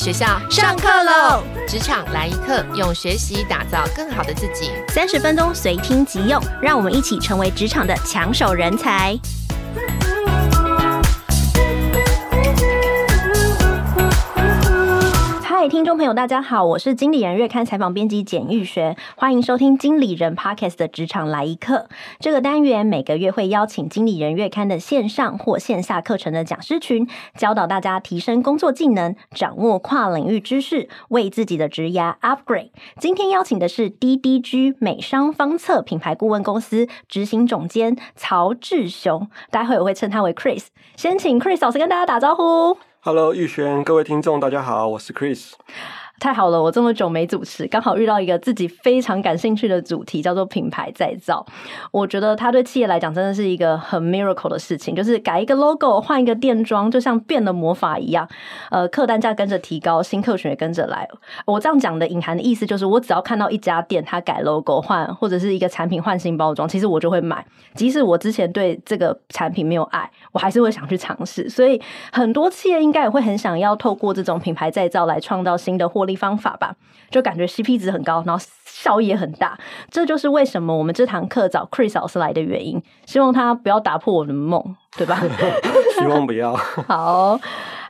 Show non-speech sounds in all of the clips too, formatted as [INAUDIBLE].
学校上课喽！职场来一课，用学习打造更好的自己。三十分钟随听即用，让我们一起成为职场的抢手人才。嗨，听众朋友，大家好，我是经理人月刊采访编辑简玉璇，欢迎收听经理人 Podcast 的职场来一课。这个单元每个月会邀请经理人月刊的线上或线下课程的讲师群，教导大家提升工作技能，掌握跨领域知识，为自己的职涯 upgrade。今天邀请的是 DDG 美商方策品牌顾问公司执行总监曹志雄，待会我会称他为 Chris。先请 Chris 老师跟大家打招呼。Hello，玉轩，各位听众，大家好，我是 Chris。太好了，我这么久没主持，刚好遇到一个自己非常感兴趣的主题，叫做品牌再造。我觉得它对企业来讲真的是一个很 miracle 的事情，就是改一个 logo，换一个店装，就像变了魔法一样。呃，客单价跟着提高，新客群也跟着来。我这样讲的隐含的意思就是，我只要看到一家店它改 logo 换，或者是一个产品换新包装，其实我就会买，即使我之前对这个产品没有爱，我还是会想去尝试。所以很多企业应该也会很想要透过这种品牌再造来创造新的获利方法吧，就感觉 CP 值很高，然后效益也很大，这就是为什么我们这堂课找 Chris 老师来的原因。希望他不要打破我的梦，对吧？[LAUGHS] 希望不要。[LAUGHS] 好。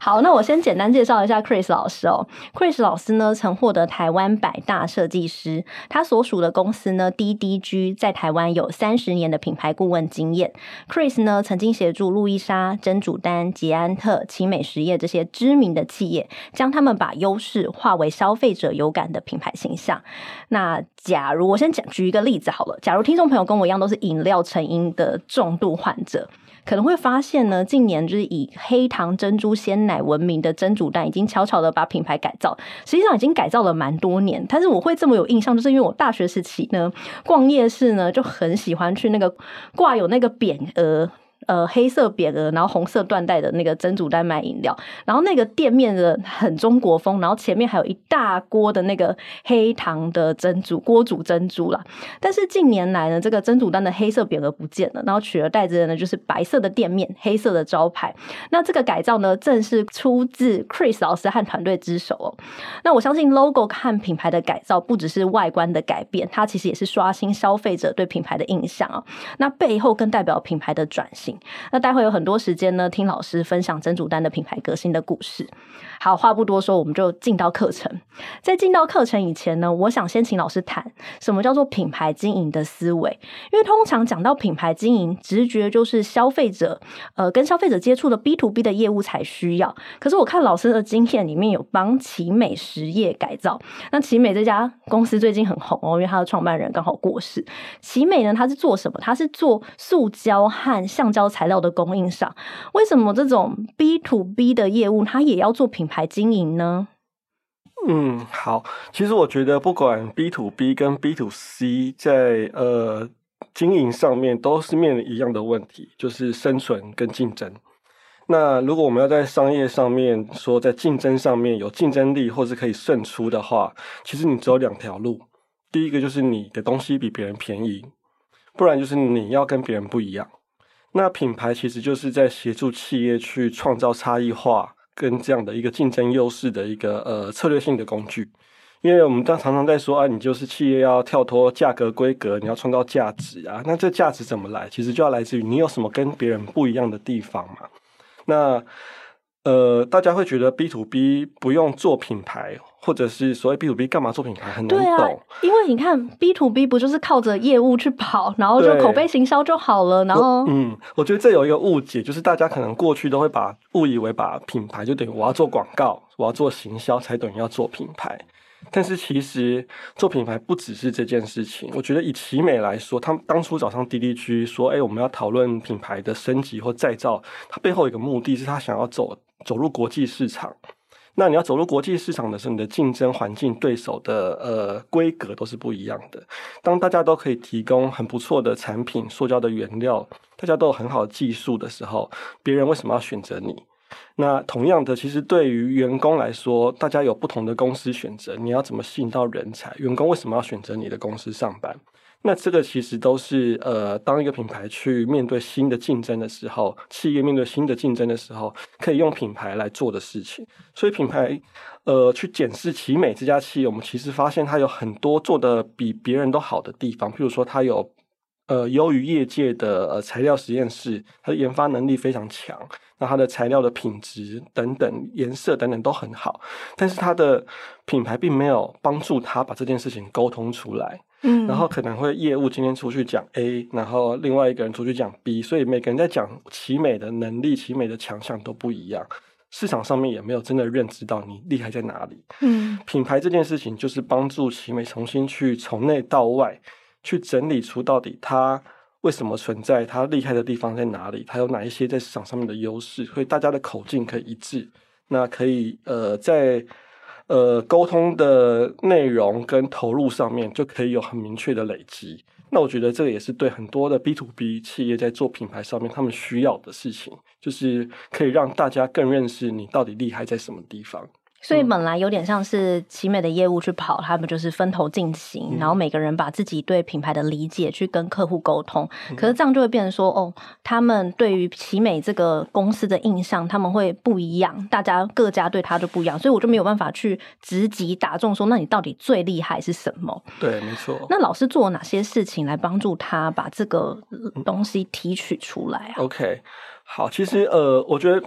好，那我先简单介绍一下 Chris 老师哦。Chris 老师呢，曾获得台湾百大设计师，他所属的公司呢，DDG 在台湾有三十年的品牌顾问经验。Chris 呢，曾经协助路易莎、珍珠丹、捷安特、奇美实业这些知名的企业，将他们把优势化为消费者有感的品牌形象。那假如我先讲举一个例子好了，假如听众朋友跟我一样都是饮料成瘾的重度患者。可能会发现呢，近年就是以黑糖珍珠鲜奶闻名的珍珠蛋，已经悄悄的把品牌改造，实际上已经改造了蛮多年。但是我会这么有印象，就是因为我大学时期呢，逛夜市呢，就很喜欢去那个挂有那个匾额。呃，黑色匾额，然后红色缎带的那个珍珠丹卖饮料，然后那个店面的很中国风，然后前面还有一大锅的那个黑糖的珍珠锅煮珍珠啦。但是近年来呢，这个珍珠丹的黑色匾额不见了，然后取而代之的呢就是白色的店面，黑色的招牌。那这个改造呢，正是出自 Chris 老师和团队之手哦。那我相信 logo 和品牌的改造不只是外观的改变，它其实也是刷新消费者对品牌的印象哦。那背后更代表品牌的转型。那待会有很多时间呢，听老师分享珍珠丹的品牌革新的故事。好，话不多说，我们就进到课程。在进到课程以前呢，我想先请老师谈什么叫做品牌经营的思维。因为通常讲到品牌经营，直觉就是消费者呃跟消费者接触的 B to B 的业务才需要。可是我看老师的经验里面有帮奇美实业改造。那奇美这家公司最近很红哦，因为它的创办人刚好过世。奇美呢，它是做什么？它是做塑胶和橡胶材料的供应商。为什么这种 B to B 的业务，它也要做品牌经营呢？嗯，好。其实我觉得，不管 B to B 跟 B to C，在呃经营上面都是面临一样的问题，就是生存跟竞争。那如果我们要在商业上面说，在竞争上面有竞争力，或是可以胜出的话，其实你只有两条路。第一个就是你的东西比别人便宜，不然就是你要跟别人不一样。那品牌其实就是在协助企业去创造差异化。跟这样的一个竞争优势的一个呃策略性的工具，因为我们常常在说啊，你就是企业要跳脱价格规格，你要创造价值啊，那这价值怎么来？其实就要来自于你有什么跟别人不一样的地方嘛。那呃，大家会觉得 B to B 不用做品牌。或者是所谓 B to B 干嘛做品牌很难懂？对啊，因为你看 B to B 不就是靠着业务去跑，然后就口碑行销就好了。然后，嗯，我觉得这有一个误解，就是大家可能过去都会把误以为把品牌就等于我要做广告，我要做行销才等于要做品牌。但是其实做品牌不只是这件事情。我觉得以奇美来说，他们当初找上 DDG 说，哎，我们要讨论品牌的升级或再造，它背后有一个目的是他想要走走入国际市场。那你要走入国际市场的时候，你的竞争环境、对手的呃规格都是不一样的。当大家都可以提供很不错的产品、塑胶的原料，大家都有很好的技术的时候，别人为什么要选择你？那同样的，其实对于员工来说，大家有不同的公司选择，你要怎么吸引到人才？员工为什么要选择你的公司上班？那这个其实都是呃，当一个品牌去面对新的竞争的时候，企业面对新的竞争的时候，可以用品牌来做的事情。所以品牌呃，去检视奇美这家企业，我们其实发现它有很多做的比别人都好的地方，譬如说它有呃优于业界的呃材料实验室，它的研发能力非常强。那它的材料的品质等等、颜色等等都很好，但是它的品牌并没有帮助他把这件事情沟通出来。嗯，然后可能会业务今天出去讲 A，然后另外一个人出去讲 B，所以每个人在讲奇美的能力、奇美的强项都不一样，市场上面也没有真的认知到你厉害在哪里。嗯，品牌这件事情就是帮助奇美重新去从内到外去整理出到底它为什么存在，它厉害的地方在哪里，它有哪一些在市场上面的优势，所以大家的口径可以一致，那可以呃在。呃，沟通的内容跟投入上面就可以有很明确的累积。那我觉得这个也是对很多的 B to B 企业在做品牌上面他们需要的事情，就是可以让大家更认识你到底厉害在什么地方。所以本来有点像是奇美的业务去跑，他们就是分头进行，然后每个人把自己对品牌的理解去跟客户沟通。可是这样就会变成说，哦，他们对于奇美这个公司的印象，他们会不一样，大家各家对他都不一样，所以我就没有办法去直击打中说，那你到底最厉害是什么？对，没错。那老师做了哪些事情来帮助他把这个东西提取出来啊？OK，好，其实呃，我觉得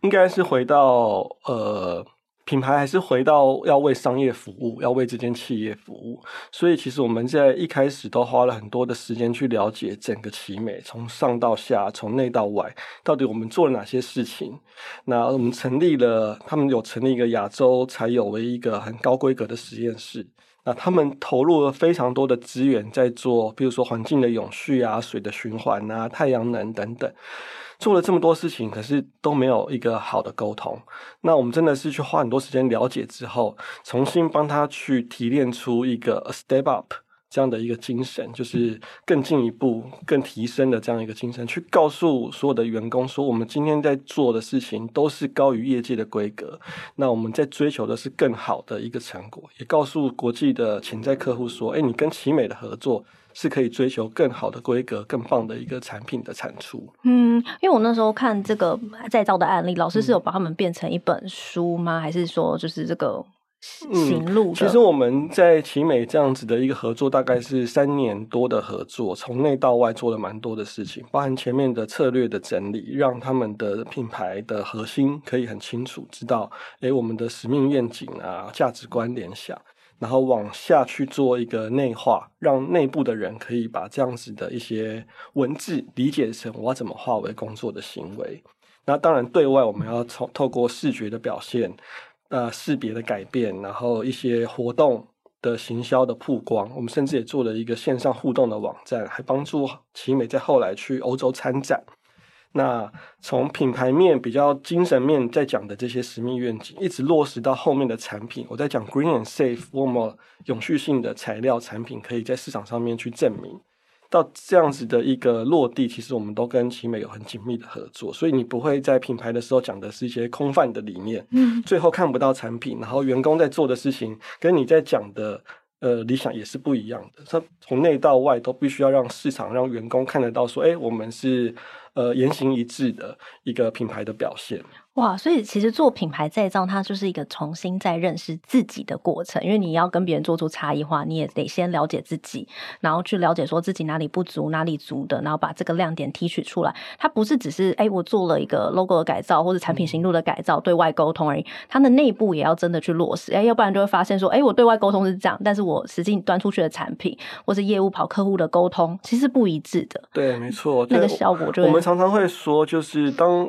应该是回到呃。品牌还是回到要为商业服务，要为这间企业服务。所以，其实我们在一开始都花了很多的时间去了解整个奇美，从上到下，从内到外，到底我们做了哪些事情。那我们成立了，他们有成立一个亚洲才有为一个很高规格的实验室。那他们投入了非常多的资源在做，比如说环境的永续啊、水的循环啊、太阳能等等。做了这么多事情，可是都没有一个好的沟通。那我们真的是去花很多时间了解之后，重新帮他去提炼出一个 step up 这样的一个精神，就是更进一步、更提升的这样一个精神，去告诉所有的员工说，我们今天在做的事情都是高于业界的规格。那我们在追求的是更好的一个成果，也告诉国际的潜在客户说，哎，你跟奇美的合作。是可以追求更好的规格、更棒的一个产品的产出。嗯，因为我那时候看这个再造的案例，老师是有把他们变成一本书吗？嗯、还是说就是这个行路、嗯？其实我们在奇美这样子的一个合作，大概是三年多的合作，从内到外做了蛮多的事情，包含前面的策略的整理，让他们的品牌的核心可以很清楚知道，诶，我们的使命愿景啊、价值观联想。然后往下去做一个内化，让内部的人可以把这样子的一些文字理解成我要怎么化为工作的行为。那当然，对外我们要从透过视觉的表现，呃，识别的改变，然后一些活动的行销的曝光，我们甚至也做了一个线上互动的网站，还帮助奇美在后来去欧洲参展。那从品牌面比较精神面在讲的这些使命愿景，一直落实到后面的产品，我在讲 Green and Safe，多么永续性的材料产品可以在市场上面去证明，到这样子的一个落地，其实我们都跟奇美有很紧密的合作，所以你不会在品牌的时候讲的是一些空泛的理念，嗯，最后看不到产品，然后员工在做的事情跟你在讲的呃理想也是不一样的，它从内到外都必须要让市场让员工看得到说，哎，我们是。呃，言行一致的一个品牌的表现。哇，所以其实做品牌再造，它就是一个重新再认识自己的过程。因为你要跟别人做出差异化，你也得先了解自己，然后去了解说自己哪里不足、哪里足的，然后把这个亮点提取出来。它不是只是哎，我做了一个 logo 的改造或者产品型录的改造，对外沟通而已。它的内部也要真的去落实，哎，要不然就会发现说，哎，我对外沟通是这样，但是我实际端出去的产品或是业务跑客户的沟通，其实不一致的。对，没错，那个效果就我们常常会说，就是当。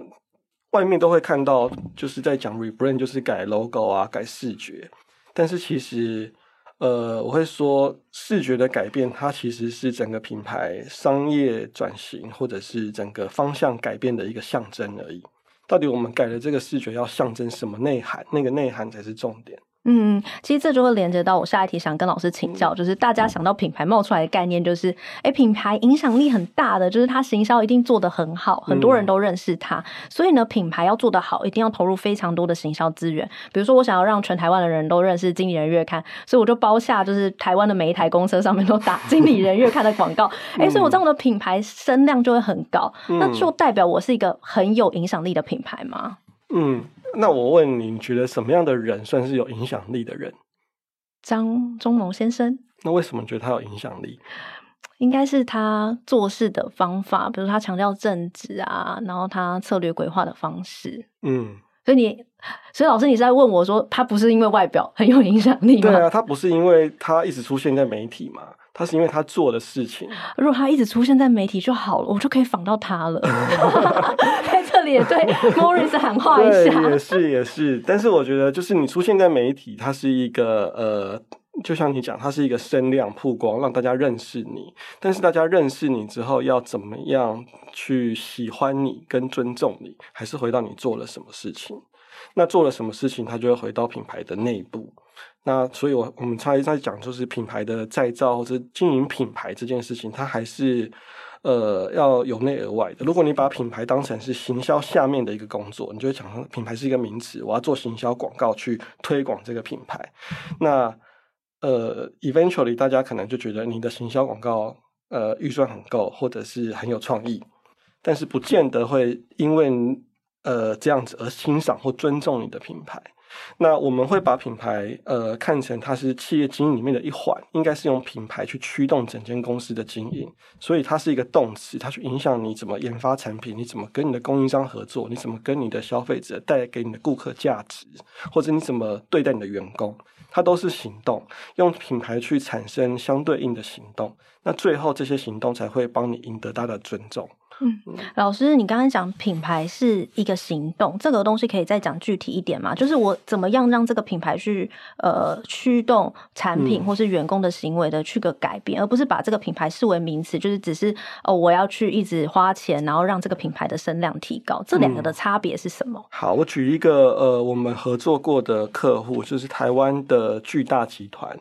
外面都会看到，就是在讲 rebrand，就是改 logo 啊，改视觉。但是其实，呃，我会说，视觉的改变，它其实是整个品牌商业转型，或者是整个方向改变的一个象征而已。到底我们改了这个视觉，要象征什么内涵？那个内涵才是重点。嗯，其实这就会连接到我下一题想跟老师请教，就是大家想到品牌冒出来的概念，就是哎，品牌影响力很大的，就是它行销一定做得很好，很多人都认识它。所以呢，品牌要做得好，一定要投入非常多的行销资源。比如说，我想要让全台湾的人都认识经理人月刊，所以我就包下就是台湾的每一台公车上面都打 [LAUGHS] 经理人月刊的广告。哎，所以我这样的品牌声量就会很高，那就代表我是一个很有影响力的品牌吗？嗯。那我问你，你觉得什么样的人算是有影响力的人？张忠谋先生。那为什么觉得他有影响力？[SNIFFS] 应该是他做事的方法，比如他强调正直啊，然后他策略规划的方式。嗯，所以你，所以老师你是在问我说，他不是因为外表很有影响力吗？对啊，他不是因为他一直出现在媒体嘛？他是因为他做的事情。如果他一直出现在媒体就好了，我就可以仿到他了。[LAUGHS] 在这里也对 [LAUGHS] Morris 喊话一下。也是也是，但是我觉得就是你出现在媒体，它是一个呃，就像你讲，它是一个声量曝光，让大家认识你。但是大家认识你之后，要怎么样去喜欢你跟尊重你，还是回到你做了什么事情？那做了什么事情，他就会回到品牌的内部。那所以，我我们才在讲，就是品牌的再造或者经营品牌这件事情，它还是呃要由内而外的。如果你把品牌当成是行销下面的一个工作，你就会讲品牌是一个名词，我要做行销广告去推广这个品牌。那呃，eventually 大家可能就觉得你的行销广告呃预算很够，或者是很有创意，但是不见得会因为呃这样子而欣赏或尊重你的品牌。那我们会把品牌呃看成它是企业经营里面的一环，应该是用品牌去驱动整间公司的经营，所以它是一个动词，它去影响你怎么研发产品，你怎么跟你的供应商合作，你怎么跟你的消费者带给你的顾客价值，或者你怎么对待你的员工，它都是行动，用品牌去产生相对应的行动，那最后这些行动才会帮你赢得大的尊重。嗯，[LAUGHS] 老师，你刚刚讲品牌是一个行动，这个东西可以再讲具体一点吗？就是我怎么样让这个品牌去呃驱动产品或是员工的行为的去个改变，嗯、而不是把这个品牌视为名词，就是只是哦我要去一直花钱，然后让这个品牌的声量提高，这两个的差别是什么？嗯、好，我举一个呃我们合作过的客户，就是台湾的巨大集团。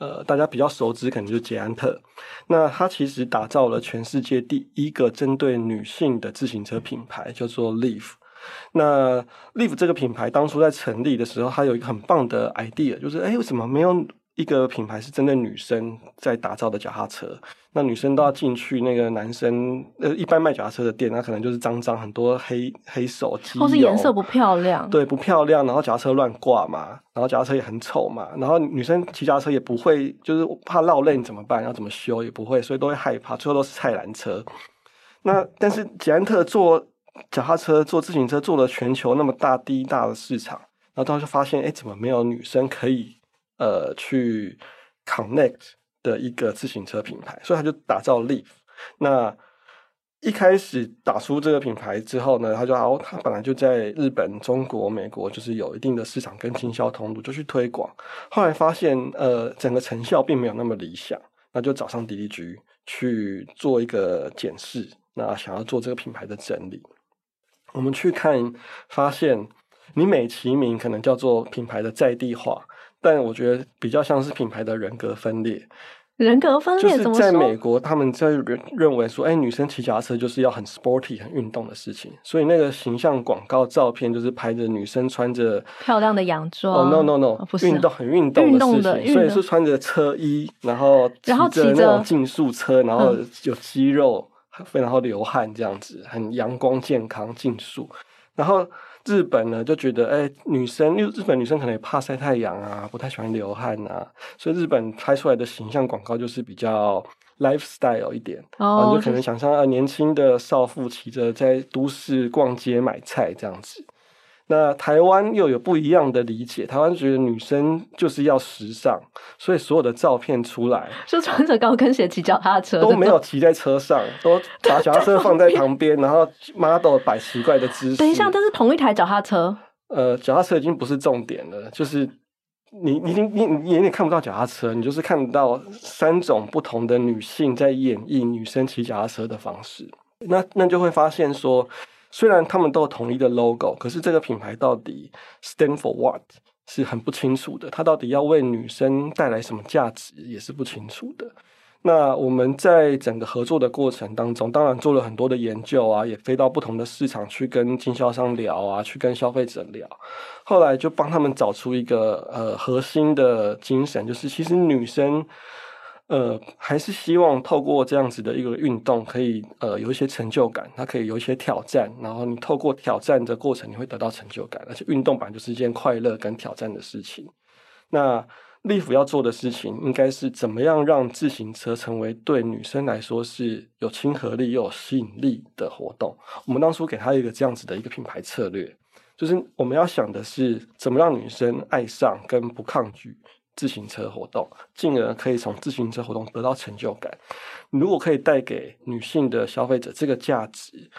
呃，大家比较熟知，可能就是捷安特。那它其实打造了全世界第一个针对女性的自行车品牌，叫做 Leaf。那 Leaf 这个品牌当初在成立的时候，它有一个很棒的 idea，就是哎，为什么没有一个品牌是针对女生在打造的脚踏车？那女生都要进去那个男生呃，一般卖脚踏车的店，那可能就是脏脏，很多黑黑手机，或是颜色不漂亮，对，不漂亮，然后脚踏车乱挂嘛，然后脚踏车也很丑嘛，然后女生骑脚踏车也不会，就是怕落泪怎么办？要怎么修也不会，所以都会害怕，最后都是菜篮车。那但是捷安特做脚踏车、做自行车做了全球那么大第一大的市场，然后当时就发现，哎，怎么没有女生可以呃去 connect？的一个自行车品牌，所以他就打造 Leaf。那一开始打出这个品牌之后呢，他就哦，他本来就在日本、中国、美国，就是有一定的市场跟经销通路，就去推广。后来发现，呃，整个成效并没有那么理想，那就找上 DDG 去做一个检视，那想要做这个品牌的整理。我们去看，发现你美其名可能叫做品牌的在地化。但我觉得比较像是品牌的人格分裂，人格分裂就是在美国，他们在认认为说，哎，女生骑脚踏车就是要很 sporty、很运动的事情，所以那个形象广告照片就是拍着女生穿着漂亮的洋装。哦、oh,，no no no，不是运动很运动的事情，所以是穿着车衣，然后 [LAUGHS] 骑着那种竞速车，然后有肌肉，然后流汗这样子，很阳光健康竞速，然后。日本呢就觉得，哎、欸，女生，因为日本女生可能也怕晒太阳啊，不太喜欢流汗啊，所以日本拍出来的形象广告就是比较 lifestyle 一点，哦，就可能想象啊，年轻的少妇骑着在都市逛街买菜这样子。那台湾又有不一样的理解，台湾觉得女生就是要时尚，所以所有的照片出来就穿着高跟鞋骑脚踏车，都没有骑在车上，[LAUGHS] 都把脚踏车放在旁边，然后 model 摆奇怪的姿势。等一下，这是同一台脚踏车？呃，脚踏车已经不是重点了，就是你你你你你眼里看不到脚踏车，你就是看到三种不同的女性在演绎女生骑脚踏车的方式，那那就会发现说。虽然他们都有统一的 logo，可是这个品牌到底 stand for what？是很不清楚的，它到底要为女生带来什么价值也是不清楚的。那我们在整个合作的过程当中，当然做了很多的研究啊，也飞到不同的市场去跟经销商聊啊，去跟消费者聊。后来就帮他们找出一个呃核心的精神，就是其实女生呃还是希望透过这样子的一个运动，可以呃有一些成就感，它可以有一些挑战，然后你透过挑战的过程，你会得到成就感，而且运动本来就是一件快乐跟挑战的事情。那 Lift 要做的事情，应该是怎么样让自行车成为对女生来说是有亲和力又有吸引力的活动。我们当初给他一个这样子的一个品牌策略，就是我们要想的是怎么让女生爱上跟不抗拒自行车活动，进而可以从自行车活动得到成就感。如果可以带给女性的消费者这个价值，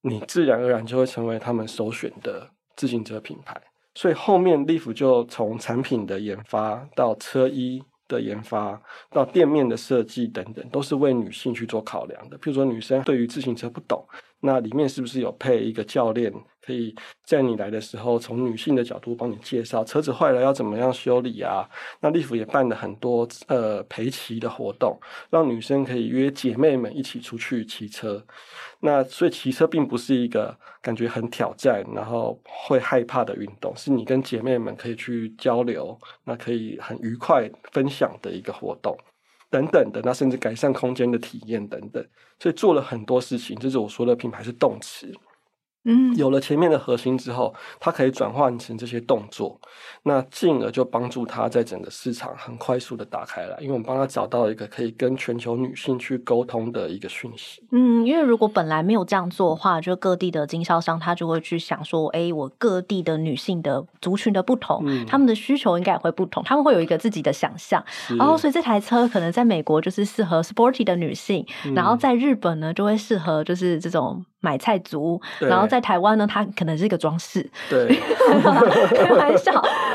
你自然而然就会成为他们首选的自行车品牌。所以后面 Lift 就从产品的研发到车衣的研发到店面的设计等等，都是为女性去做考量的。譬如说，女生对于自行车不懂，那里面是不是有配一个教练？可以在你来的时候，从女性的角度帮你介绍车子坏了要怎么样修理啊？那利福也办了很多呃陪骑的活动，让女生可以约姐妹们一起出去骑车。那所以骑车并不是一个感觉很挑战，然后会害怕的运动，是你跟姐妹们可以去交流，那可以很愉快分享的一个活动等等的。那甚至改善空间的体验等等，所以做了很多事情。这是我说的品牌是动词。嗯，有了前面的核心之后，它可以转换成这些动作，那进而就帮助他在整个市场很快速的打开来，因为我们帮他找到一个可以跟全球女性去沟通的一个讯息。嗯，因为如果本来没有这样做的话，就各地的经销商他就会去想说，哎，我各地的女性的族群的不同，嗯、他们的需求应该也会不同，他们会有一个自己的想象。然后，所以这台车可能在美国就是适合 sporty 的女性，嗯、然后在日本呢就会适合就是这种。买菜族，然后在台湾呢，它可能是一个装饰，对，[LAUGHS] 开玩笑。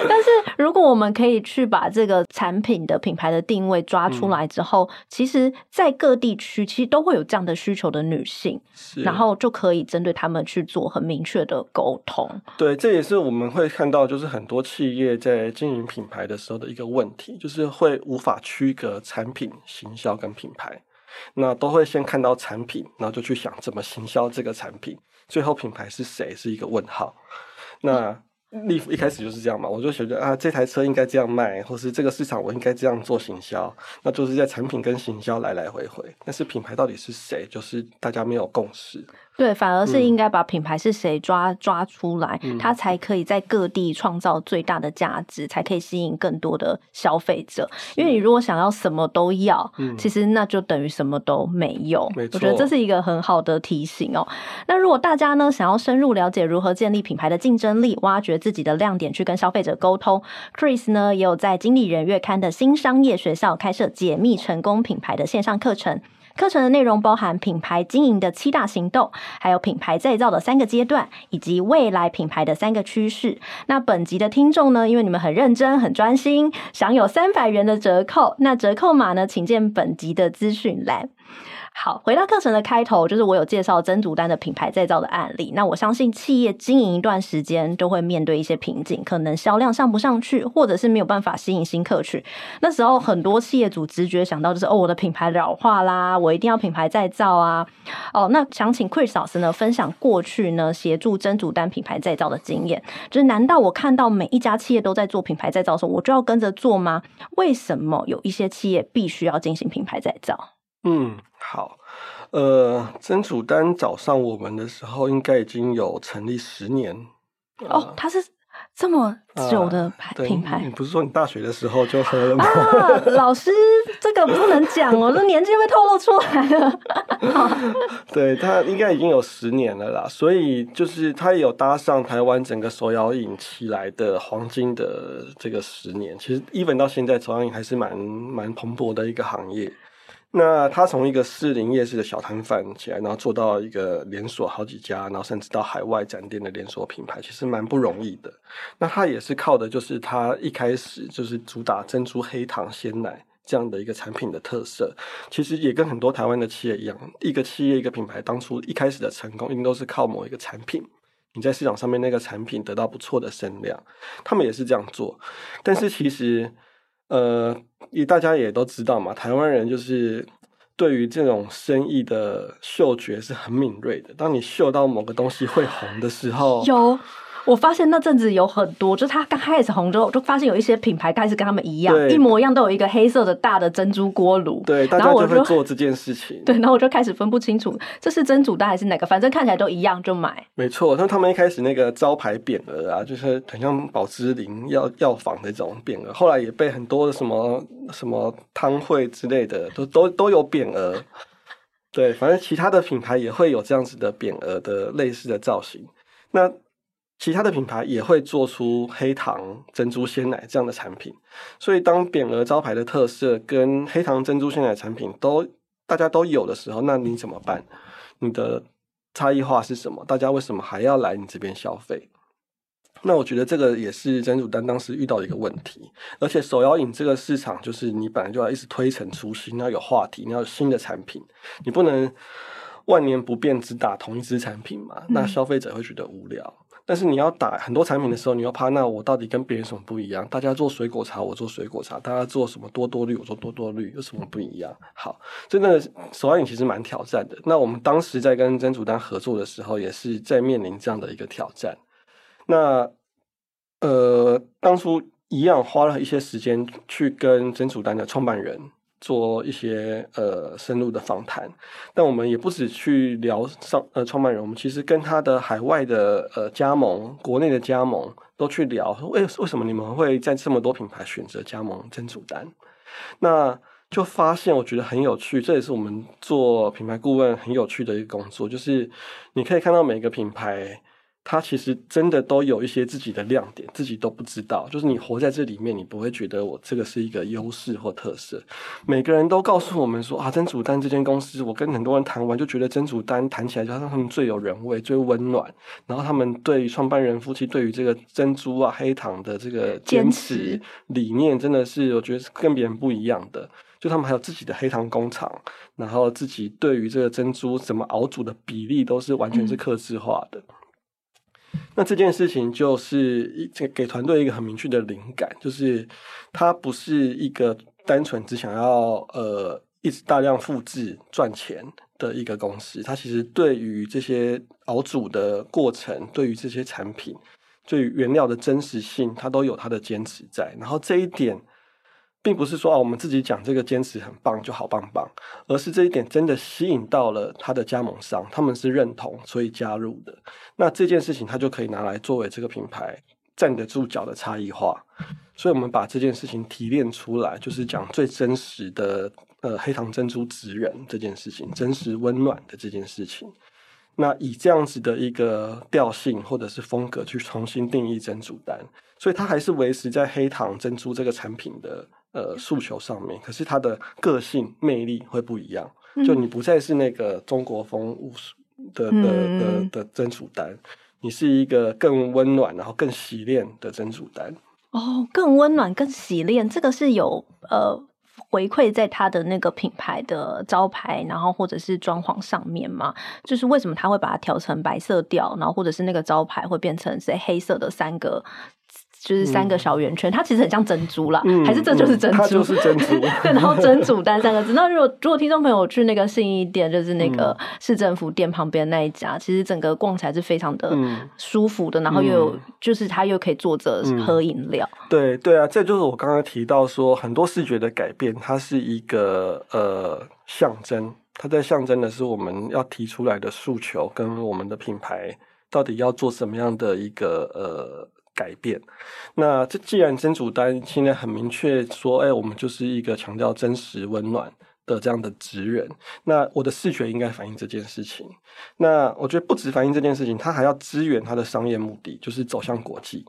但是如果我们可以去把这个产品的品牌的定位抓出来之后，嗯、其实，在各地区其实都会有这样的需求的女性，然后就可以针对他们去做很明确的沟通。对，这也是我们会看到，就是很多企业在经营品牌的时候的一个问题，就是会无法区隔产品、行销跟品牌。那都会先看到产品，然后就去想怎么行销这个产品，最后品牌是谁是一个问号。那 Lift 一开始就是这样嘛，我就觉得啊，这台车应该这样卖，或是这个市场我应该这样做行销，那就是在产品跟行销来来回回。但是品牌到底是谁，就是大家没有共识。对，反而是应该把品牌是谁抓、嗯、抓出来，它才可以在各地创造最大的价值，才可以吸引更多的消费者。因为你如果想要什么都要，嗯、其实那就等于什么都没有。没。我觉得这是一个很好的提醒哦。那如果大家呢想要深入了解如何建立品牌的竞争力，挖掘自己的亮点，去跟消费者沟通，Chris 呢也有在经理人月刊的新商业学校开设解密成功品牌的线上课程。课程的内容包含品牌经营的七大行动，还有品牌再造的三个阶段，以及未来品牌的三个趋势。那本集的听众呢，因为你们很认真、很专心，享有三百元的折扣。那折扣码呢，请见本集的资讯栏。好，回到课程的开头，就是我有介绍甄祖丹的品牌再造的案例。那我相信企业经营一段时间都会面对一些瓶颈，可能销量上不上去，或者是没有办法吸引新客群。那时候很多企业主直觉想到就是哦，我的品牌老化啦，我一定要品牌再造啊。哦，那想请 Chris 老师呢分享过去呢协助甄祖丹品牌再造的经验。就是难道我看到每一家企业都在做品牌再造的时候，我就要跟着做吗？为什么有一些企业必须要进行品牌再造？嗯。好，呃，曾祖丹找上我们的时候，应该已经有成立十年。哦，他是这么久的品牌。你不是说你大学的时候就喝了吗？[LAUGHS] 啊，老师，这个不能讲哦，这年纪被透露出来了。[LAUGHS] 对，他应该已经有十年了啦，所以就是他也有搭上台湾整个手摇饮起来的黄金的这个十年。其实，even 到现在，手摇饮还是蛮蛮蓬勃的一个行业。那他从一个士林夜市的小摊贩起来，然后做到一个连锁好几家，然后甚至到海外展店的连锁品牌，其实蛮不容易的。那他也是靠的，就是他一开始就是主打珍珠黑糖鲜奶这样的一个产品的特色。其实也跟很多台湾的企业一样，一个企业一个品牌当初一开始的成功，一定都是靠某一个产品你在市场上面那个产品得到不错的声量，他们也是这样做。但是其实，呃，也大家也都知道嘛，台湾人就是对于这种生意的嗅觉是很敏锐的。当你嗅到某个东西会红的时候，有。我发现那阵子有很多，就是他刚开始红之后，我就发现有一些品牌开始跟他们一样，一模一样，都有一个黑色的大的珍珠锅炉。对，然后我就会做这件事情。[LAUGHS] 对，然后我就开始分不清楚这是真煮蛋还是哪个，反正看起来都一样，就买。没错，像他们一开始那个招牌匾额啊，就是很像宝芝林药药房的这种匾额，后来也被很多的什么什么汤会之类的都都都有匾额。对，反正其他的品牌也会有这样子的匾额的类似的造型。那。其他的品牌也会做出黑糖珍珠鲜奶这样的产品，所以当匾额招牌的特色跟黑糖珍珠鲜奶产品都大家都有的时候，那你怎么办？你的差异化是什么？大家为什么还要来你这边消费？那我觉得这个也是珍珠丹当时遇到的一个问题，而且手摇饮这个市场就是你本来就要一直推陈出新，你要有话题，你要有新的产品，你不能万年不变只打同一支产品嘛？那消费者会觉得无聊。但是你要打很多产品的时候，你又怕那我到底跟别人什么不一样？大家做水果茶，我做水果茶；大家做什么多多绿，我做多多绿，有什么不一样？好，真的手摇饮其实蛮挑战的。那我们当时在跟珍煮丹合作的时候，也是在面临这样的一个挑战。那呃，当初一样花了一些时间去跟珍煮丹的创办人。做一些呃深入的访谈，但我们也不止去聊上呃创办人，我们其实跟他的海外的呃加盟、国内的加盟都去聊，为为什么你们会在这么多品牌选择加盟珍煮丹？那就发现我觉得很有趣，这也是我们做品牌顾问很有趣的一个工作，就是你可以看到每个品牌。他其实真的都有一些自己的亮点，自己都不知道。就是你活在这里面，你不会觉得我这个是一个优势或特色。每个人都告诉我们说啊，真主丹这间公司，我跟很多人谈完就觉得真主丹谈起来就像他们最有人味、最温暖。然后他们对于创办人夫妻对于这个珍珠啊、黑糖的这个坚持理念，真的是我觉得是跟别人不一样的。就他们还有自己的黑糖工厂，然后自己对于这个珍珠怎么熬煮的比例都是完全是克制化的。嗯那这件事情就是一这给团队一个很明确的灵感，就是它不是一个单纯只想要呃一直大量复制赚钱的一个公司，它其实对于这些熬煮的过程，对于这些产品，对于原料的真实性，它都有它的坚持在，然后这一点。并不是说啊，我们自己讲这个坚持很棒就好棒棒，而是这一点真的吸引到了他的加盟商，他们是认同所以加入的。那这件事情他就可以拿来作为这个品牌站得住脚的差异化。所以我们把这件事情提炼出来，就是讲最真实的呃黑糖珍珠职人这件事情，真实温暖的这件事情。那以这样子的一个调性或者是风格去重新定义珍珠丹，所以它还是维持在黑糖珍珠这个产品的。呃，诉求上面，可是他的个性魅力会不一样。嗯、就你不再是那个中国风武的的的的珍煮丹，你是一个更温暖，然后更洗练的珍煮丹。哦，更温暖、更洗练，这个是有呃回馈在他的那个品牌的招牌，然后或者是装潢上面吗？就是为什么他会把它调成白色调，然后或者是那个招牌会变成是黑色的三个？就是三个小圆圈，嗯，它其实很像珍珠啦，嗯，还是这就是珍珠？嗯，它就是珍珠。[LAUGHS] 然后珍珠丹三个字。那如果如果听众朋友去那个信义店，就是那个市政府店旁边那一家，嗯，其实整个逛起来是非常的舒服的，嗯，然后又有就是它又可以坐着喝饮料。嗯，对对啊，这就是我刚刚提到说，很多视觉的改变，它是一个呃象征，它在象征的是我们要提出来的诉求，跟我们的品牌到底要做什么样的一个呃。改变。那这既然真主丹现在很明确说，哎，我们就是一个强调真实温暖的这样的职人。那我的视觉应该反映这件事情。那我觉得不止反映这件事情，他还要支援他的商业目的，就是走向国际。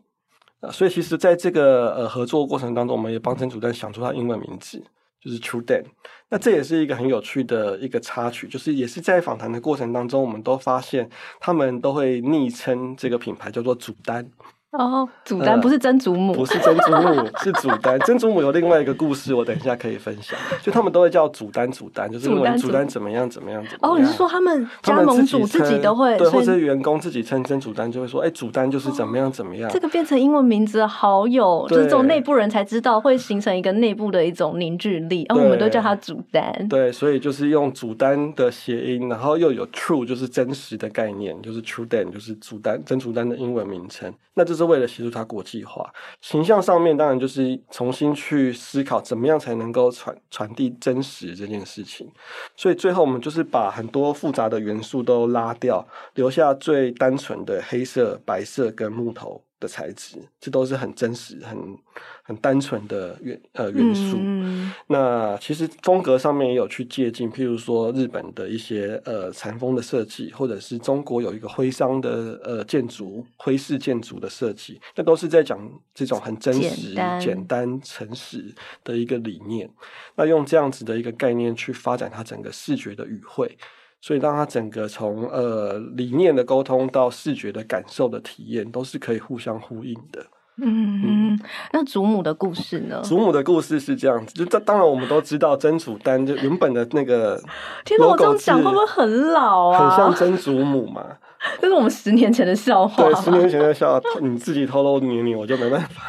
啊，所以其实在这个呃合作过程当中，我们也帮真主丹想出他英文名字，就是 True Dan。那这也是一个很有趣的一个插曲，就是也是在访谈的过程当中，我们都发现他们都会昵称这个品牌叫做主丹。哦，祖丹不是曾祖母，呃、不是曾祖母，是祖丹。曾祖母有另外一个故事，我等一下可以分享。就他们都会叫祖丹，祖丹就是祖丹怎么样怎么样怎么样。哦，你是说他们加盟主自己都会，对，或者员工自己称曾祖丹，就会说，哎、欸，祖丹就是怎么样怎么样。哦、这个变成英文名字，好有，就是这种内部人才知道，会形成一个内部的一种凝聚力。哦，我们都叫他祖丹。对，所以就是用祖丹的谐音，然后又有 true，就是真实的概念，就是 true Dan，就是祖丹曾祖丹的英文名称。那这是为了协助它国际化形象上面，当然就是重新去思考怎么样才能够传传递真实这件事情。所以最后我们就是把很多复杂的元素都拉掉，留下最单纯的黑色、白色跟木头的材质，这都是很真实、很很单纯的元呃元素。嗯、那其实风格上面也有去借鉴，譬如说日本的一些呃禅风的设计，或者是中国有一个徽商的呃建筑徽式建筑的设计，那都是在讲这种很真实、简单、简单诚实的一个理念。那用这样子的一个概念去发展它整个视觉的语汇。所以，让它整个从呃理念的沟通到视觉的感受的体验，都是可以互相呼应的。嗯嗯，那祖母的故事呢？祖母的故事是这样子，就这当然我们都知道曾祖丹就原本的那个，天哪，我这样讲会不会很老啊？很像曾祖母嘛？[LAUGHS] 这是我们十年前的笑话。对，十年前的笑话，你自己透露年龄，我就没办法。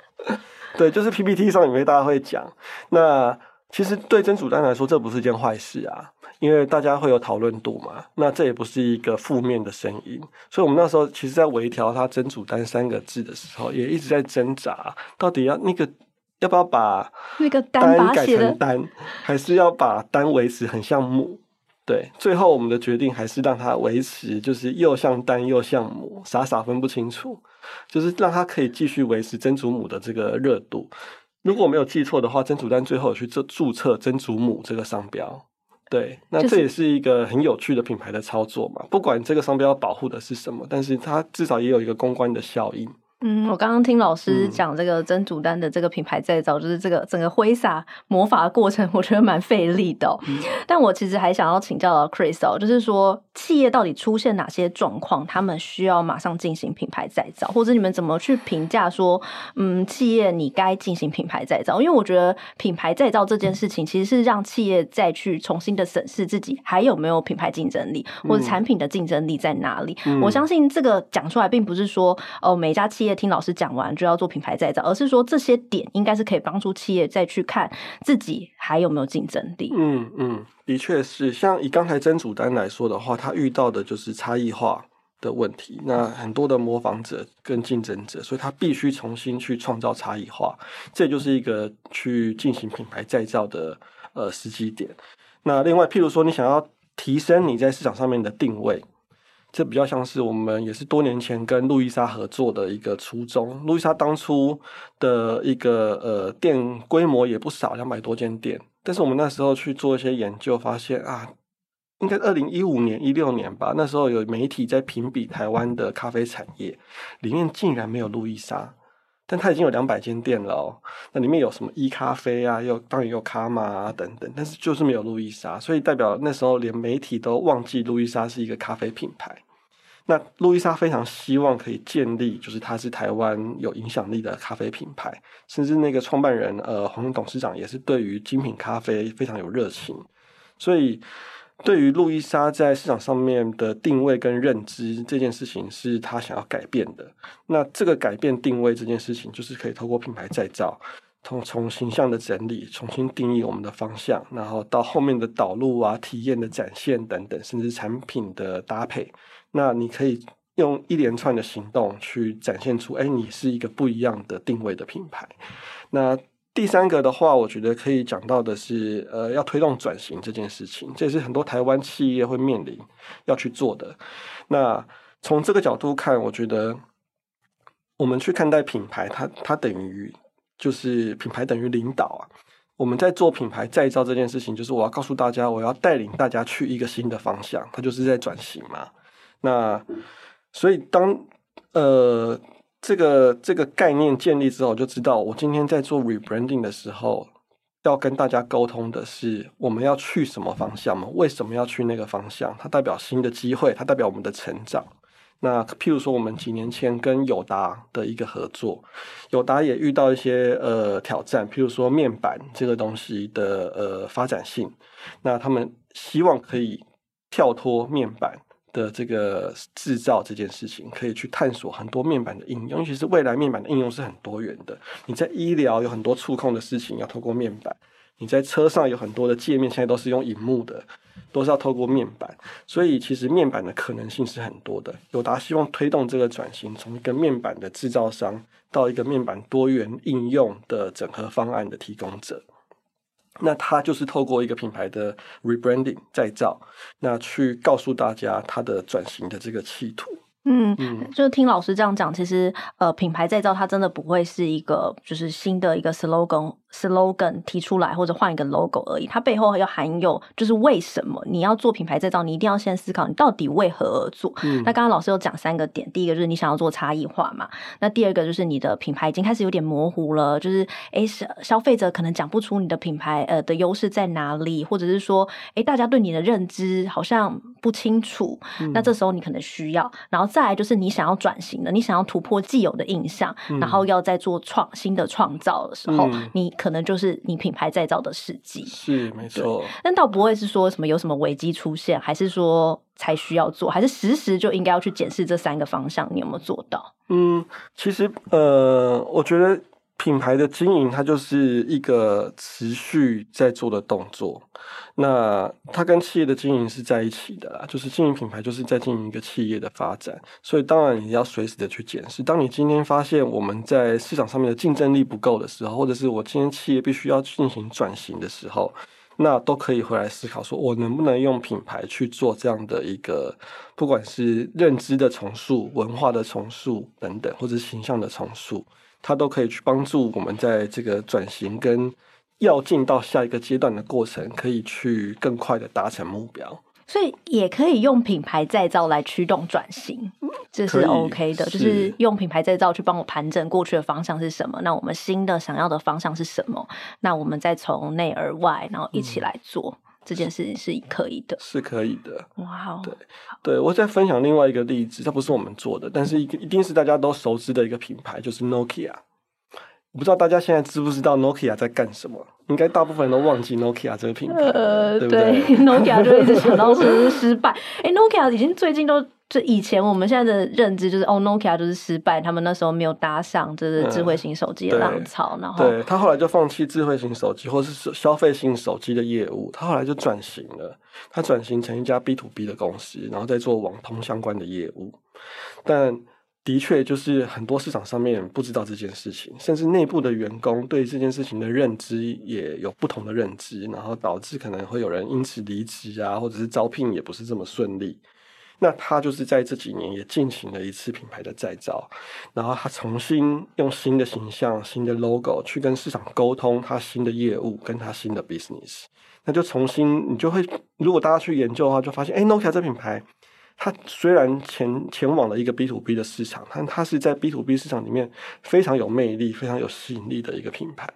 [LAUGHS] 对，就是 PPT 上里面大家会讲。那其实对曾祖丹来说，这不是一件坏事啊。因为大家会有讨论度嘛，那这也不是一个负面的声音，所以我们那时候其实，在微调他“曾祖丹”三个字的时候，也一直在挣扎，到底要那个要不要把那个“丹”改成“丹”，还是要把“丹”维持很像母？对，最后我们的决定还是让它维持，就是又像“丹”又像“母”，傻傻分不清楚，就是让它可以继续维持真祖母的这个热度。如果我没有记错的话，曾祖丹最后有去做注册“曾祖母”这个商标。对，那这也是一个很有趣的品牌的操作嘛。不管这个商标保护的是什么，但是它至少也有一个公关的效应。嗯，我刚刚听老师讲这个曾祖丹的这个品牌再造，嗯、就是这个整个挥洒魔法的过程，我觉得蛮费力的、但我其实还想要请教 Chris 哦、喔，就是说企业到底出现哪些状况，他们需要马上进行品牌再造，或者你们怎么去评价说，嗯，企业你该进行品牌再造？因为我觉得品牌再造这件事情，其实是让企业再去重新的审视自己还有没有品牌竞争力，或者产品的竞争力在哪里。嗯、我相信这个讲出来，并不是说哦、呃，每一家企业。听老师讲完就要做品牌再造，而是说这些点应该是可以帮助企业再去看自己还有没有竞争力。嗯嗯，的确是。像以刚才曾祖丹来说的话，他遇到的就是差异化的问题。那很多的模仿者跟竞争者，所以他必须重新去创造差异化。这就是一个去进行品牌再造的呃时机点。那另外，譬如说你想要提升你在市场上面的定位。这比较像是我们也是多年前跟路易莎合作的一个初衷。路易莎当初的一个呃店规模也不少，两百多间店。但是我们那时候去做一些研究，发现啊，应该二零一五年、一六年吧，那时候有媒体在评比台湾的咖啡产业，里面竟然没有路易莎，但它已经有两百间店了哦。那里面有什么 E 咖啡啊，又当然有卡玛啊等等，但是就是没有路易莎，所以代表那时候连媒体都忘记路易莎是一个咖啡品牌。那路易莎非常希望可以建立，就是它是台湾有影响力的咖啡品牌，甚至那个创办人呃黄董事长也是对于精品咖啡非常有热情，所以对于路易莎在市场上面的定位跟认知这件事情是他想要改变的。那这个改变定位这件事情，就是可以透过品牌再造，从从形象的整理，重新定义我们的方向，然后到后面的导入啊、体验的展现等等，甚至产品的搭配。那你可以用一连串的行动去展现出，哎，你是一个不一样的定位的品牌。那第三个的话，我觉得可以讲到的是，呃，要推动转型这件事情，这也是很多台湾企业会面临要去做的。那从这个角度看，我觉得我们去看待品牌，它它等于就是品牌等于领导啊。我们在做品牌再造这件事情，就是我要告诉大家，我要带领大家去一个新的方向，它就是在转型嘛。那所以当呃这个这个概念建立之后，就知道我今天在做 rebranding 的时候，要跟大家沟通的是我们要去什么方向嘛？为什么要去那个方向？它代表新的机会，它代表我们的成长。那譬如说，我们几年前跟友达的一个合作，友达也遇到一些呃挑战，譬如说面板这个东西的呃发展性，那他们希望可以跳脱面板的这个制造这件事情，可以去探索很多面板的应用，尤其是未来面板的应用是很多元的。你在医疗有很多触控的事情要透过面板，你在车上有很多的界面现在都是用荧幕的。都是要透过面板，所以其实面板的可能性是很多的。友达希望推动这个转型，从一个面板的制造商到一个面板多元应用的整合方案的提供者。那他就是透过一个品牌的 rebranding 再造，那去告诉大家它的转型的这个企图。嗯，就是听老师这样讲，其实呃，品牌再造它真的不会是一个就是新的一个 slogan。Slogan 提出来或者换一个 logo 而已，它背后要含有就是为什么你要做品牌再造，你一定要先思考你到底为何而做。嗯、那刚刚老师有讲三个点，第一个就是你想要做差异化嘛，那第二个就是你的品牌已经开始有点模糊了，就是诶消消费者可能讲不出你的品牌呃的优势在哪里，或者是说诶大家对你的认知好像不清楚，嗯、那这时候你可能需要，然后再来就是你想要转型的，你想要突破既有的印象，嗯、然后要再做创新的创造的时候，嗯、你。可能就是你品牌再造的时机，是没错。但倒不会是说什么有什么危机出现，还是说才需要做，还是时时就应该要去检视这三个方向，你有没有做到？嗯，其实呃，我觉得。品牌的经营，它就是一个持续在做的动作。那它跟企业的经营是在一起的啦，就是经营品牌，就是在经营一个企业的发展。所以当然你要随时的去检视。当你今天发现我们在市场上面的竞争力不够的时候，或者是我今天企业必须要进行转型的时候，那都可以回来思考，说我能不能用品牌去做这样的一个，不管是认知的重塑、文化的重塑等等，或者形象的重塑。它都可以去帮助我们在这个转型跟要进到下一个阶段的过程，可以去更快的达成目标。所以也可以用品牌再造来驱动转型，这是 OK 的。就是用品牌再造去帮我盘整过去的方向是什么，那我们新的想要的方向是什么？那我们再从内而外，然后一起来做。嗯这件事情是可以的，是可以的。哇对对，我再分享另外一个例子，它不是我们做的，但是一一定是大家都熟知的一个品牌，就是 Nokia。我不知道大家现在知不知道 Nokia 在干什么？应该大部分人都忘记 Nokia 这个品牌，呃、对不对，对？Nokia 就一直想到是失败。[LAUGHS] 哎，Nokia 已经最近都。就以前我们现在的认知就是哦，Nokia 就是失败，他们那时候没有搭上就是智慧型手机的浪潮，嗯、然后对他后来就放弃智慧型手机或是消费性手机的业务，他后来就转型了，他转型成一家 B to B 的公司，然后再做网通相关的业务。但的确就是很多市场上面不知道这件事情，甚至内部的员工对这件事情的认知也有不同的认知，然后导致可能会有人因此离职啊，或者是招聘也不是这么顺利。那他就是在这几年也进行了一次品牌的再造，然后他重新用新的形象、新的 logo 去跟市场沟通他新的业务跟他新的 business，那就重新你就会，如果大家去研究的话，就发现，哎，Nokia 这品牌，它虽然前前往了一个 B to B 的市场，但它是在 B to B 市场里面非常有魅力、非常有吸引力的一个品牌。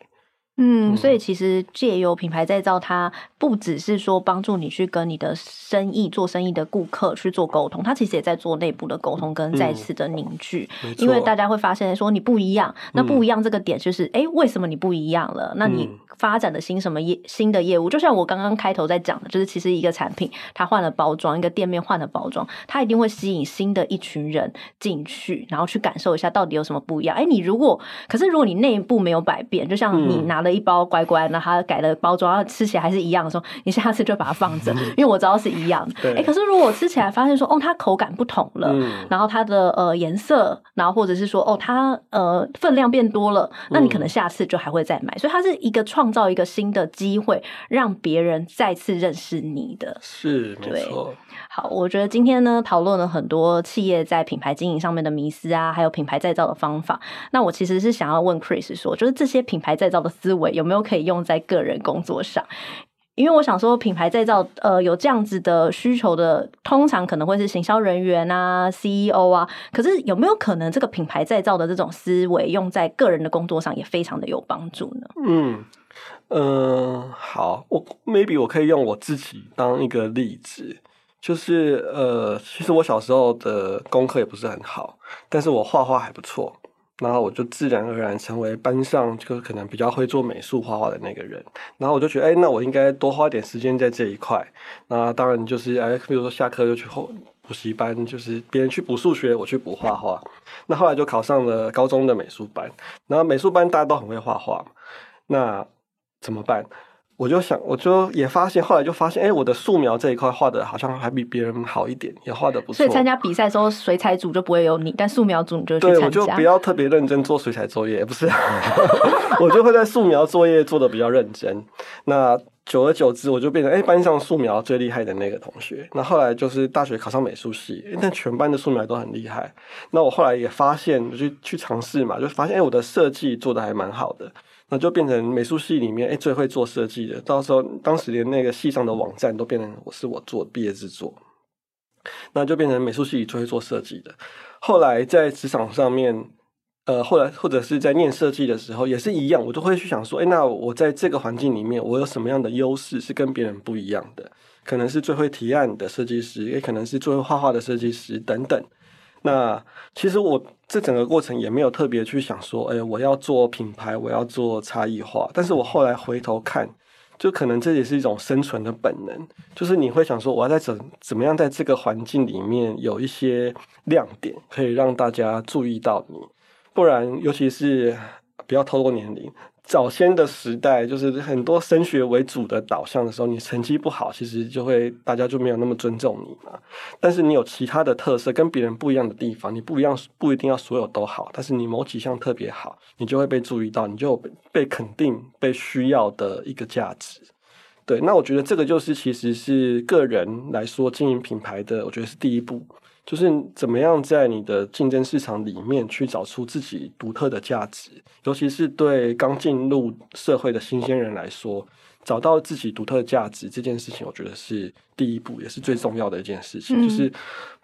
嗯，所以其实借由品牌再造，它不只是说帮助你去跟你的生意做生意的顾客去做沟通，它其实也在做内部的沟通跟再次的凝聚。嗯、因为大家会发现说你不一样，那不一样这个点就是，哎、嗯，为什么你不一样了？那你发展的新什么业新的业务？就像我刚刚开头在讲的，就是其实一个产品它换了包装，一个店面换了包装，它一定会吸引新的一群人进去，然后去感受一下到底有什么不一样。哎，你如果可是如果你内部没有改变，就像你拿了。一包乖乖，那他改了包装，吃起来还是一样的时候，你下次就把它放着，[LAUGHS] 因为我知道是一样的。哎可是如果吃起来发现说，哦，它口感不同了，嗯、然后它的呃颜色，然后或者是说，哦，它呃分量变多了，那你可能下次就还会再买。嗯、所以它是一个创造一个新的机会，让别人再次认识你的。是，没错。我觉得今天呢讨论了很多企业在品牌经营上面的迷思啊，还有品牌再造的方法。那我其实是想要问 Chris 说，就是这些品牌再造的思维有没有可以用在个人工作上？因为我想说，品牌再造呃有这样子的需求的，通常可能会是行销人员啊、CEO 啊。可是有没有可能这个品牌再造的这种思维用在个人的工作上也非常的有帮助呢？嗯嗯、呃，好，我 maybe 我可以用我自己当一个例子。就是呃，其实我小时候的功课也不是很好，但是我画画还不错，然后我就自然而然成为班上就可能比较会做美术画画的那个人。然后我就觉得，哎，那我应该多花点时间在这一块。那当然就是，哎，比如说下课就去后补习班，就是别人去补数学，我去补画画。那后来就考上了高中的美术班，然后美术班大家都很会画画，那怎么办？我就想，我就也发现，后来就发现，哎、欸，我的素描这一块画的好像还比别人好一点，也画的不错。所以参加比赛的时候，水彩组就不会有你，但素描组你就去参加。对，我就不要特别认真做水彩作业，不是，[LAUGHS] 我就会在素描作业做的比较认真。那久而久之，我就变成哎、欸、班上素描最厉害的那个同学。那后来就是大学考上美术系，但全班的素描都很厉害。那我后来也发现，就去去尝试嘛，就发现哎、欸，我的设计做的还蛮好的。那就变成美术系里面哎、最会做设计的，到时候当时连那个系上的网站都变成我是我做毕业制作，那就变成美术系最会做设计的。后来在职场上面，呃，后来或者是在念设计的时候也是一样，我就会去想说，哎、那我在这个环境里面，我有什么样的优势是跟别人不一样的？可能是最会提案的设计师，也可能是最会画画的设计师等等。那其实我这整个过程也没有特别去想说，哎，我要做品牌，我要做差异化。但是我后来回头看，就可能这也是一种生存的本能，就是你会想说，我要在怎怎么样在这个环境里面有一些亮点，可以让大家注意到你，不然，尤其是不要透露年龄。早先的时代，就是很多升学为主的导向的时候，你成绩不好，其实就会大家就没有那么尊重你嘛。但是你有其他的特色，跟别人不一样的地方，你不一样，不一定要所有都好，但是你某几项特别好，你就会被注意到，你就被肯定、被需要的一个价值。对，那我觉得这个就是其实是个人来说经营品牌的，我觉得是第一步。就是怎么样在你的竞争市场里面去找出自己独特的价值，尤其是对刚进入社会的新鲜人来说，找到自己独特的价值这件事情，我觉得是第一步，也是最重要的一件事情。嗯、就是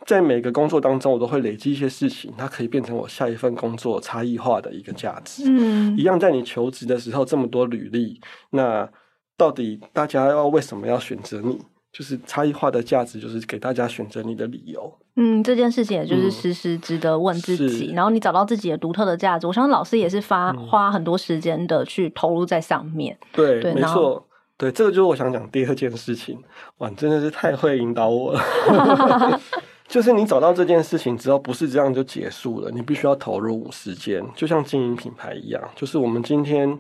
在每个工作当中，我都会累积一些事情，它可以变成我下一份工作差异化的一个价值。嗯，一样在你求职的时候这么多履历，那到底大家要为什么要选择你？就是差异化的价值，就是给大家选择你的理由。嗯，这件事情也就是时时值得问自己，嗯、然后你找到自己的独特的价值。我相信老师也是发、嗯、花很多时间的去投入在上面。对，对没错，对，这个就是我想讲第二件事情。哇，真的是太会引导我了。[LAUGHS] 就是你找到这件事情之后，不是这样就结束了，你必须要投入时间，就像经营品牌一样。就是我们今天，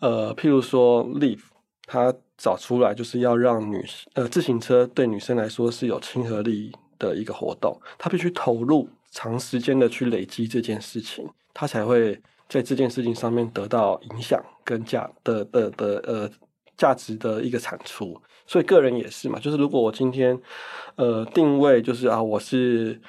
呃，譬如说 Live，它找出来就是要让女呃自行车对女生来说是有亲和力的一个活动，他必须投入长时间的去累积这件事情，他才会在这件事情上面得到影响跟价的的的呃价值的一个产出。所以个人也是嘛，就是如果我今天呃定位就是啊我是。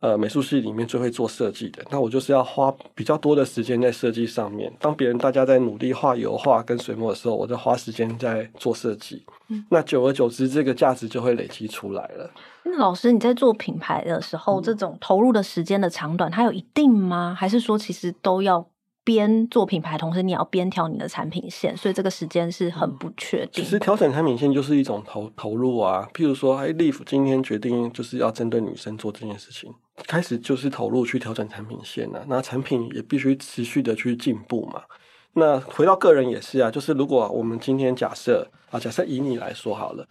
呃，美术系里面最会做设计的，那我就是要花比较多的时间在设计上面。当别人大家在努力画油画跟水墨的时候，我就花时间在做设计。嗯，那久而久之，这个价值就会累积出来了。那老师，你在做品牌的时候，嗯，这种投入的时间的长短，它有一定吗？还是说其实都要？边做品牌，同时你要边调你的产品线，所以这个时间是很不确定。其实调整产品线就是一种投投入啊。譬如说，哎，Live 今天决定就是要针对女生做这件事情，开始就是投入去调整产品线啊。那产品也必须持续的去进步嘛。那回到个人也是啊，就是如果我们今天假设啊，假设以你来说好了，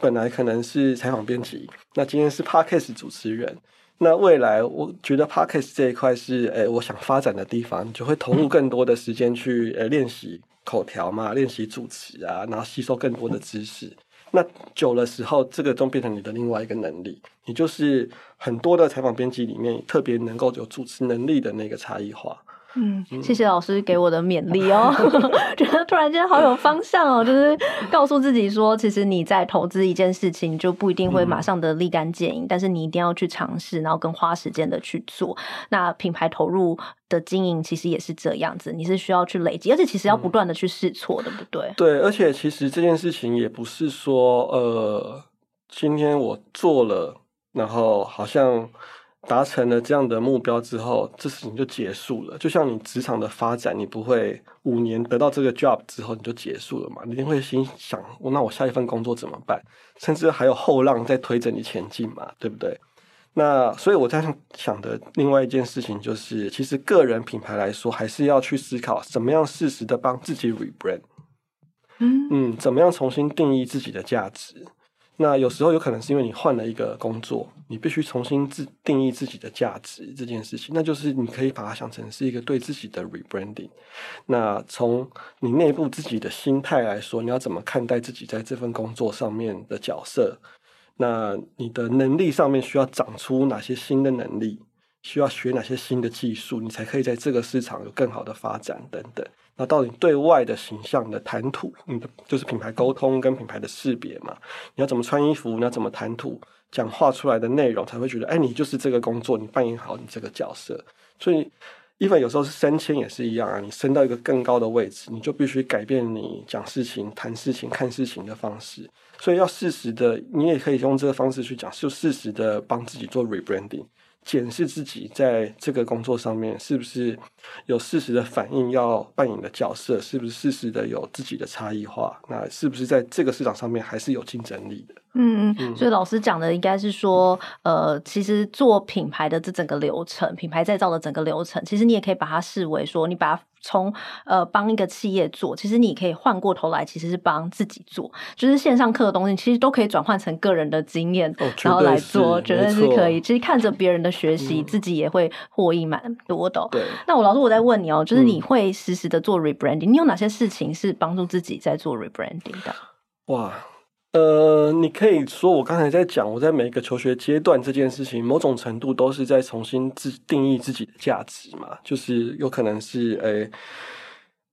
本来可能是采访编辑，那今天是 Podcast 主持人。那未来，我觉得 Podcast 这一块是，诶、我想发展的地方，就会投入更多的时间去，诶、练习口条嘛，练习主持啊，然后吸收更多的知识。那久了时候，这个就变成你的另外一个能力，你就是很多的采访编辑里面特别能够有主持能力的那个差异化。嗯，谢谢老师给我的勉励哦，[LAUGHS] [LAUGHS] 觉得突然间好有方向哦，就是告诉自己说，其实你在投资一件事情，就不一定会马上的立竿见影，嗯，但是你一定要去尝试，然后更花时间的去做。那品牌投入的经营其实也是这样子，你是需要去累积，而且其实要不断的去试错，对不对？对，而且其实这件事情也不是说，呃，今天我做了，然后好像。达成了这样的目标之后，这事情就结束了。就像你职场的发展，你不会五年得到这个 job 之后你就结束了嘛？你一定会心想，那我下一份工作怎么办？甚至还有后浪在推着你前进嘛，对不对？那所以我在想想的另外一件事情就是，其实个人品牌来说，还是要去思考怎么样适时的帮自己 rebrand，嗯嗯，怎么样重新定义自己的价值。那有时候有可能是因为你换了一个工作，你必须重新自定义自己的价值这件事情，那就是你可以把它想成是一个对自己的 rebranding。那从你内部自己的心态来说，你要怎么看待自己在这份工作上面的角色？那你的能力上面需要长出哪些新的能力？需要学哪些新的技术，你才可以在这个市场有更好的发展等等。那到底对外的形象的谈吐，你的就是品牌沟通跟品牌的识别嘛？你要怎么穿衣服？你要怎么谈吐？讲话出来的内容才会觉得，哎，你就是这个工作，你扮演好你这个角色。所以，even 有时候是升迁也是一样啊，你升到一个更高的位置，你就必须改变你讲事情、谈事情、看事情的方式。所以要适时的，你也可以用这个方式去讲，就适时的帮自己做 rebranding。检视自己在这个工作上面是不是有适时的反应，要扮演的角色是不是适时的有自己的差异化？那是不是在这个市场上面还是有竞争力的？嗯嗯，所以老师讲的应该是说，呃，其实做品牌的这整个流程，品牌再造的整个流程，其实你也可以把它视为说，你把它从呃帮一个企业做，其实你可以换过头来，其实是帮自己做，就是线上课的东西，其实都可以转换成个人的经验，哦、然后来做，绝对是可以。其实看着别人的学习，嗯、自己也会获益蛮多的、哦。对，那我老师我在问你哦，就是你会实时的做 rebranding，、嗯、你有哪些事情是帮助自己在做 rebranding 的？哇。呃，你可以说我刚才在讲，我在每一个求学阶段这件事情，某种程度都是在重新自定义自己的价值嘛。就是有可能是诶、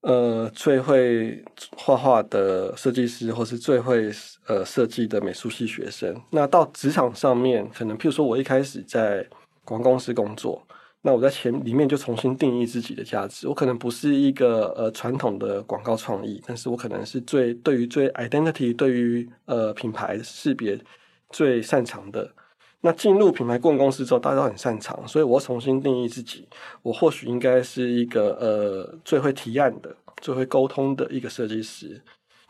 呃，最会画画的设计师，或是最会呃设计的美术系学生。那到职场上面，可能譬如说我一开始在广告公司工作。那我在前里面就重新定义自己的价值，我可能不是一个呃传统的广告创意，但是我可能是最对于最 identity 对于呃品牌识别最擅长的。那进入品牌顾问公司之后，大家都很擅长，所以我重新定义自己，我或许应该是一个呃最会提案的、最会沟通的一个设计师。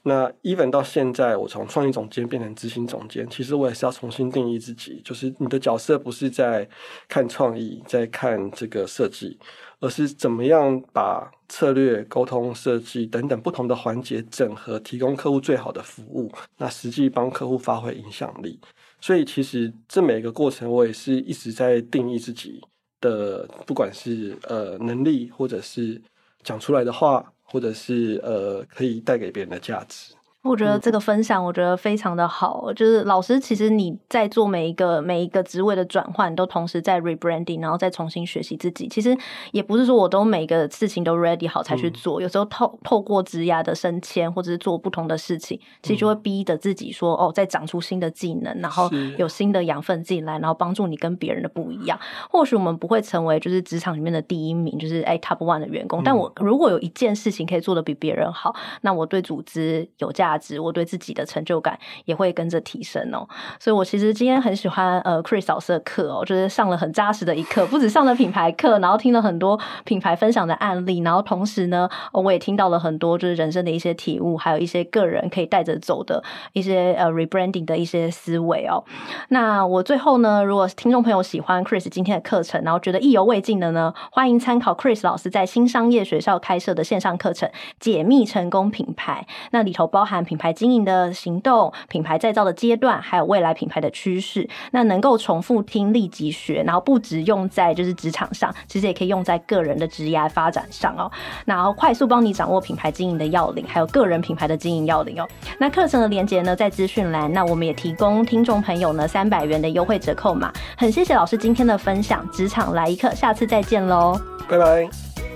那 even 到现在，我从创意总监变成执行总监，其实我也是要重新定义自己，就是你的角色不是在看创意，在看这个设计，而是怎么样把策略、沟通、设计等等不同的环节整合，提供客户最好的服务，那实际帮客户发挥影响力。所以其实这每个过程，我也是一直在定义自己的，不管是呃能力，或者是讲出来的话。或者是呃，可以带给别人的价值。我觉得这个分享，我觉得非常的好。就是老师，其实你在做每一个每一个职位的转换，都同时在 rebranding，然后再重新学习自己。其实也不是说我都每个事情都 ready 好才去做。嗯、有时候透透过职涯的升迁，或者是做不同的事情，其实就会逼着自己说，哦，再长出新的技能，然后有新的养分进来，然后帮助你跟别人的不一样。或许我们不会成为就是职场里面的第一名，就是哎 top one 的员工。但我如果有一件事情可以做的比别人好，那我对组织有价。值我对自己的成就感也会跟着提升哦，所以我其实今天很喜欢呃 Chris 老师的课哦，就是上了很扎实的一课，不止上了品牌课，然后听了很多品牌分享的案例，然后同时呢，我也听到了很多就是人生的一些体悟，还有一些个人可以带着走的一些呃 rebranding 的一些思维哦。那我最后呢，如果听众朋友喜欢 Chris 今天的课程，然后觉得意犹未尽的呢，欢迎参考 Chris 老师在新商业学校开设的线上课程《解密成功品牌》，那里头包含。品牌经营的行动、品牌再造的阶段，还有未来品牌的趋势，那能够重复听、立即学，然后不只用在就是职场上，其实也可以用在个人的职业发展上哦。然后快速帮你掌握品牌经营的要领，还有个人品牌的经营要领哦。那课程的连接呢，在资讯栏。那我们也提供听众朋友呢三百元的优惠折扣码。很谢谢老师今天的分享，职场来一课，下次再见喽，拜拜。